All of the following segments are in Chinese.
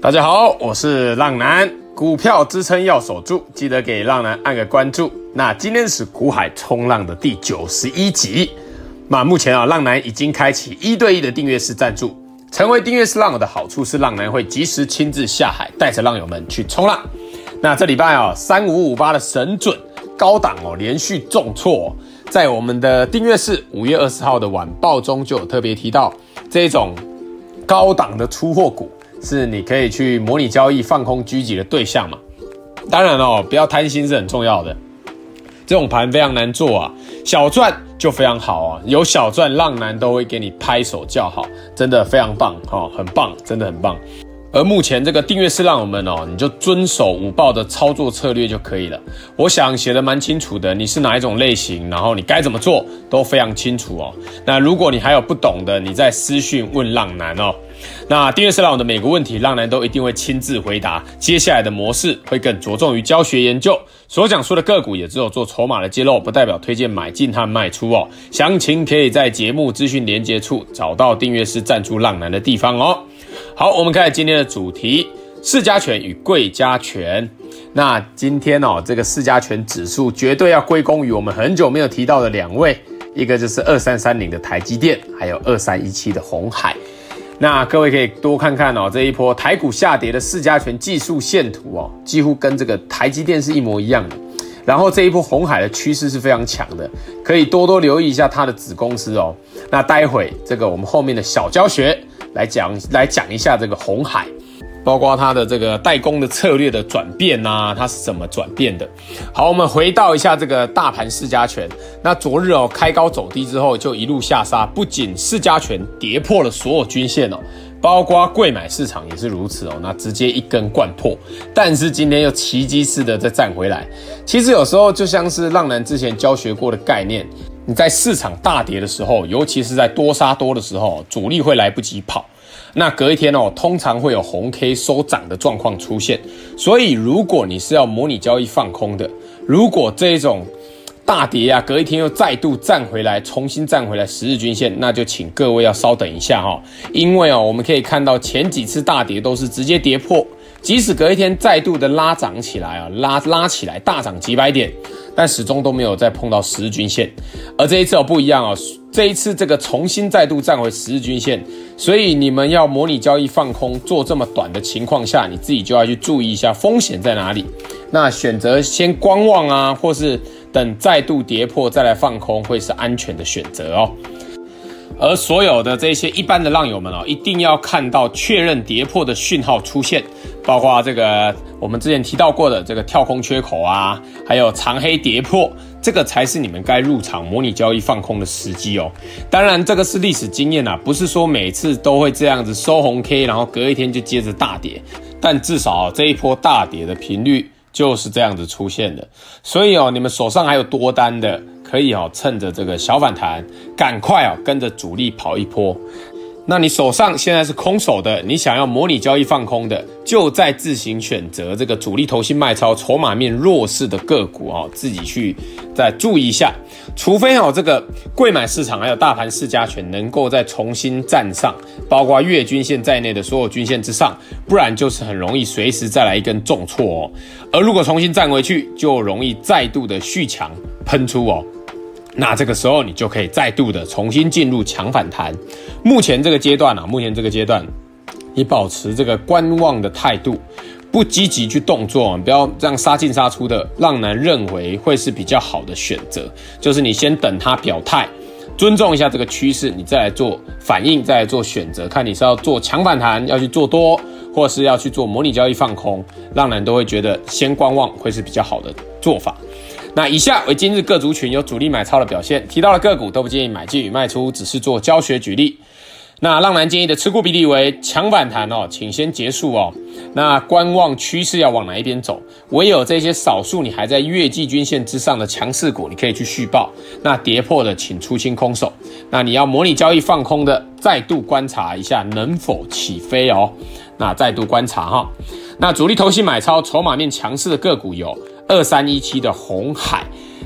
大家好，我是浪男，股票支撑要守住，记得给浪男按个关注。那今天是股海冲浪的第九十一集。那目前啊，浪男已经开启一对一的订阅式赞助。成为订阅式浪友的好处是，浪男会及时亲自下海，带着浪友们去冲浪。那这礼拜啊，三五五八的神准高档哦，连续重挫，在我们的订阅式五月二十号的晚报中就有特别提到，这种高档的出货股。是你可以去模拟交易放空狙击的对象嘛？当然哦，不要贪心是很重要的。这种盘非常难做啊，小赚就非常好啊，有小赚浪男都会给你拍手叫好，真的非常棒哦，很棒，真的很棒。而目前这个订阅是浪友们哦，你就遵守五报的操作策略就可以了。我想写得蛮清楚的，你是哪一种类型，然后你该怎么做都非常清楚哦。那如果你还有不懂的，你再私讯问浪男哦。那订阅式浪的每个问题，浪男都一定会亲自回答。接下来的模式会更着重于教学研究，所讲述的个股也只有做筹码的揭露，不代表推荐买进和卖出哦。详情可以在节目资讯连接处找到订阅式赞助浪男的地方哦。好，我们开始今天的主题：市家权与贵家权。那今天哦，这个市家权指数绝对要归功于我们很久没有提到的两位，一个就是二三三零的台积电，还有二三一七的鸿海。那各位可以多看看哦，这一波台股下跌的四家全技术线图哦，几乎跟这个台积电是一模一样的。然后这一波红海的趋势是非常强的，可以多多留意一下它的子公司哦。那待会这个我们后面的小教学来讲来讲一下这个红海。包括它的这个代工的策略的转变啊，它是怎么转变的？好，我们回到一下这个大盘市加权。那昨日哦开高走低之后就一路下杀，不仅市加权跌破了所有均线哦，包括贵买市场也是如此哦，那直接一根贯破。但是今天又奇迹似的再站回来。其实有时候就像是浪男之前教学过的概念，你在市场大跌的时候，尤其是在多杀多的时候，主力会来不及跑。那隔一天哦，通常会有红 K 收涨的状况出现，所以如果你是要模拟交易放空的，如果这一种大跌啊，隔一天又再度站回来，重新站回来十日均线，那就请各位要稍等一下哈，因为哦，我们可以看到前几次大跌都是直接跌破，即使隔一天再度的拉涨起来啊，拉拉起来大涨几百点。但始终都没有再碰到十日均线，而这一次哦不一样哦，这一次这个重新再度站回十日均线，所以你们要模拟交易放空做这么短的情况下，你自己就要去注意一下风险在哪里。那选择先观望啊，或是等再度跌破再来放空，会是安全的选择哦。而所有的这些一般的浪友们哦，一定要看到确认跌破的讯号出现，包括这个我们之前提到过的这个跳空缺口啊，还有长黑跌破，这个才是你们该入场模拟交易放空的时机哦。当然，这个是历史经验啊，不是说每次都会这样子收红 K，然后隔一天就接着大跌，但至少这一波大跌的频率就是这样子出现的。所以哦，你们手上还有多单的。可以哦，趁着这个小反弹，赶快哦，跟着主力跑一波。那你手上现在是空手的，你想要模拟交易放空的，就再自行选择这个主力投信卖超、筹码面弱势的个股哦，自己去再注意一下。除非哦，这个贵买市场还有大盘市加权能够再重新站上，包括月均线在内的所有均线之上，不然就是很容易随时再来一根重挫哦。而如果重新站回去，就容易再度的续强喷出哦。那这个时候你就可以再度的重新进入强反弹。目前这个阶段啊，目前这个阶段，你保持这个观望的态度，不积极去动作，不要这样杀进杀出的。让男认为会是比较好的选择，就是你先等他表态，尊重一下这个趋势，你再来做反应，再来做选择，看你是要做强反弹，要去做多，或是要去做模拟交易放空。让男都会觉得先观望会是比较好的做法。那以下为今日各族群有主力买超的表现，提到的个股都不建议买进与卖出，只是做教学举例。那浪男建议的持股比例为强反弹哦，请先结束哦。那观望趋势要往哪一边走？唯有这些少数你还在月季均线之上的强势股，你可以去续报。那跌破的请出清空手。那你要模拟交易放空的，再度观察一下能否起飞哦。那再度观察哈。那主力投信买超、筹码面强势的个股有。二三一七的红海，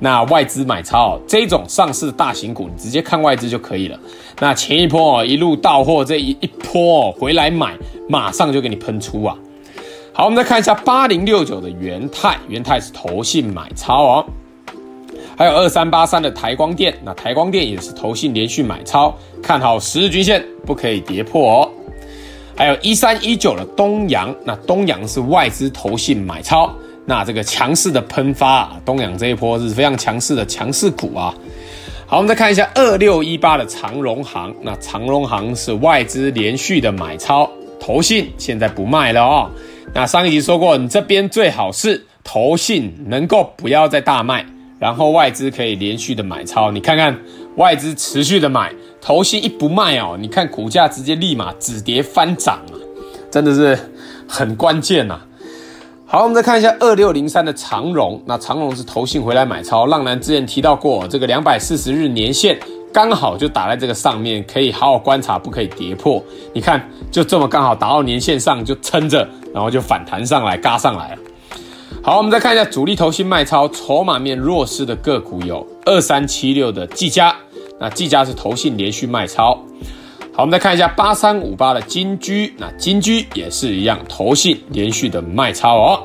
那外资买超这种上市大型股，你直接看外资就可以了。那前一波哦，一路到货，这一一波哦回来买，马上就给你喷出啊。好，我们再看一下八零六九的元泰，元泰是投信买超哦。还有二三八三的台光电，那台光电也是投信连续买超，看好十日均线不可以跌破哦。还有一三一九的东阳，那东阳是外资投信买超。那这个强势的喷发啊，东阳这一波是非常强势的强势股啊。好，我们再看一下二六一八的长荣行，那长荣行是外资连续的买超，投信现在不卖了哦。那上一集说过，你这边最好是投信能够不要再大卖，然后外资可以连续的买超。你看看外资持续的买，投信一不卖哦，你看股价直接立马止跌翻涨啊，真的是很关键呐。好，我们再看一下二六零三的长荣，那长荣是投信回来买超，浪男之前提到过，这个两百四十日年线刚好就打在这个上面，可以好好观察，不可以跌破。你看，就这么刚好打到年线上，就撑着，然后就反弹上来，嘎上来了。好，我们再看一下主力投信卖超，筹码面弱势的个股有二三七六的技嘉，那技嘉是投信连续卖超。好，我们再看一下八三五八的金居，那金居也是一样，投信连续的卖超哦。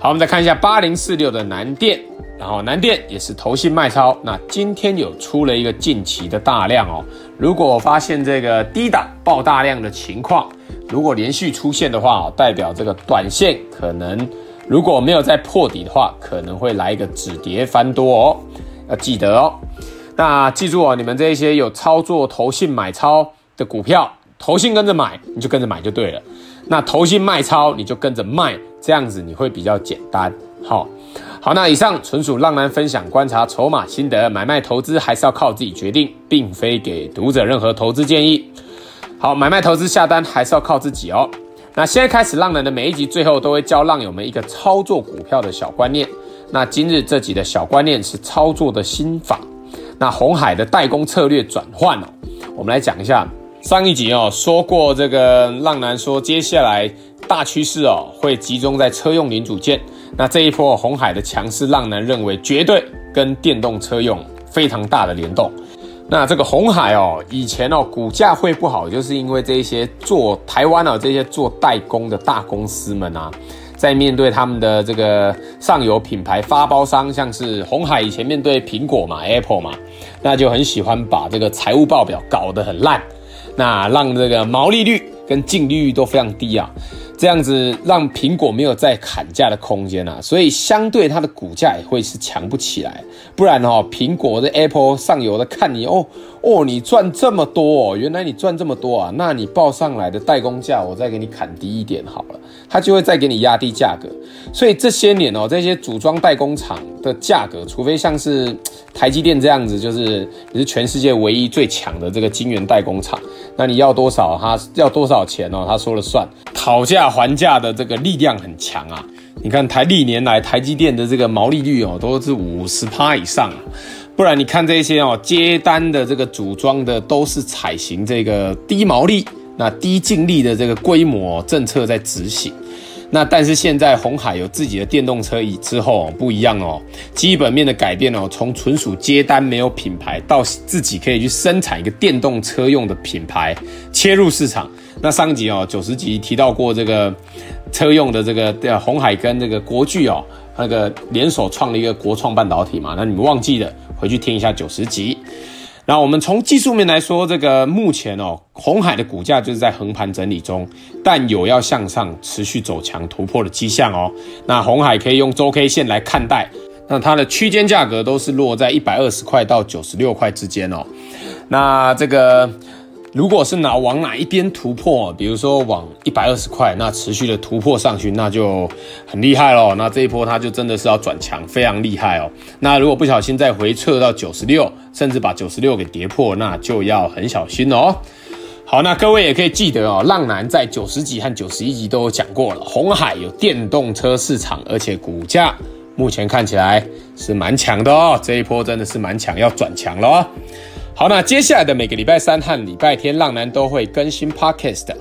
好，我们再看一下八零四六的南电，然后南电也是投信卖超。那今天有出了一个近期的大量哦，如果我发现这个低档爆大量的情况，如果连续出现的话，代表这个短线可能如果没有再破底的话，可能会来一个止跌翻多哦，要记得哦。那记住哦，你们这些有操作投信买超。股票，投信跟着买，你就跟着买就对了。那投信卖超，你就跟着卖，这样子你会比较简单。好，好，那以上纯属浪男分享观察筹码心得，买卖投资还是要靠自己决定，并非给读者任何投资建议。好，买卖投资下单还是要靠自己哦。那现在开始，浪男的每一集最后都会教浪友们一个操作股票的小观念。那今日这集的小观念是操作的心法。那红海的代工策略转换哦，我们来讲一下。上一集哦说过，这个浪男说接下来大趋势哦会集中在车用零组件。那这一波红海的强势，浪男认为绝对跟电动车用非常大的联动。那这个红海哦以前哦股价会不好，就是因为这些做台湾哦这些做代工的大公司们啊，在面对他们的这个上游品牌发包商，像是红海以前面对苹果嘛 Apple 嘛，那就很喜欢把这个财务报表搞得很烂。那让这个毛利率跟净利率都非常低啊，这样子让苹果没有再砍价的空间啊，所以相对它的股价也会是强不起来。不然哦，苹果的 Apple 上游的看你哦哦，你赚这么多哦，原来你赚这么多啊，那你报上来的代工价我再给你砍低一点好了，它就会再给你压低价格。所以这些年哦，这些组装代工厂的价格，除非像是台积电这样子，就是你是全世界唯一最强的这个晶圆代工厂，那你要多少，他要多少钱哦，他说了算，讨价还价的这个力量很强啊。你看台历年来台积电的这个毛利率哦，都是五十趴以上。不然你看这些哦，接单的这个组装的都是采行这个低毛利、那低净利的这个规模政策在执行。那但是现在红海有自己的电动车以之后不一样哦，基本面的改变哦，从纯属接单没有品牌，到自己可以去生产一个电动车用的品牌，切入市场。那上集哦，九十集提到过这个车用的这个红海跟这个国巨哦，那个联手创了一个国创半导体嘛，那你们忘记了，回去听一下九十集。那我们从技术面来说，这个目前哦，红海的股价就是在横盘整理中，但有要向上持续走强突破的迹象哦。那红海可以用周 K 线来看待，那它的区间价格都是落在一百二十块到九十六块之间哦。那这个。如果是哪往哪一边突破，比如说往一百二十块，那持续的突破上去，那就很厉害咯。那这一波它就真的是要转强，非常厉害哦。那如果不小心再回撤到九十六，甚至把九十六给跌破，那就要很小心哦。好，那各位也可以记得哦，浪男在九十集和九十一集都有讲过了，红海有电动车市场，而且股价目前看起来是蛮强的哦。这一波真的是蛮强，要转强了哦。好，那接下来的每个礼拜三和礼拜天，浪男都会更新 Podcast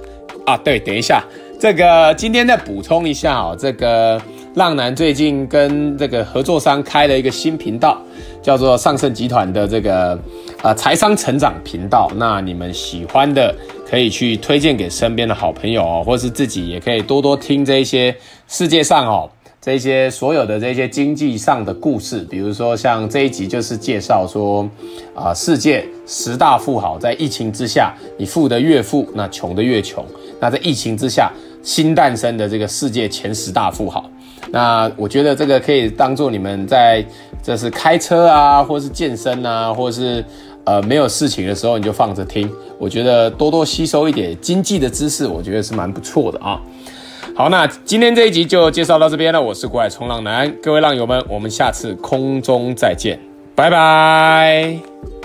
啊。对，等一下，这个今天再补充一下哦，这个浪男最近跟这个合作商开了一个新频道，叫做上盛集团的这个呃财商成长频道。那你们喜欢的可以去推荐给身边的好朋友哦，或是自己也可以多多听这一些世界上哦这些所有的这些经济上的故事，比如说像这一集就是介绍说啊、世界十大富豪在疫情之下，你富得越富，那穷得越穷。那在疫情之下。新诞生的这个世界前十大富豪，那我觉得这个可以当做你们在这是开车啊，或是健身啊，或是呃没有事情的时候，你就放着听。我觉得多多吸收一点经济的知识，我觉得是蛮不错的啊。好，那今天这一集就介绍到这边了。我是股海冲浪男，各位浪友们，我们下次空中再见，拜拜。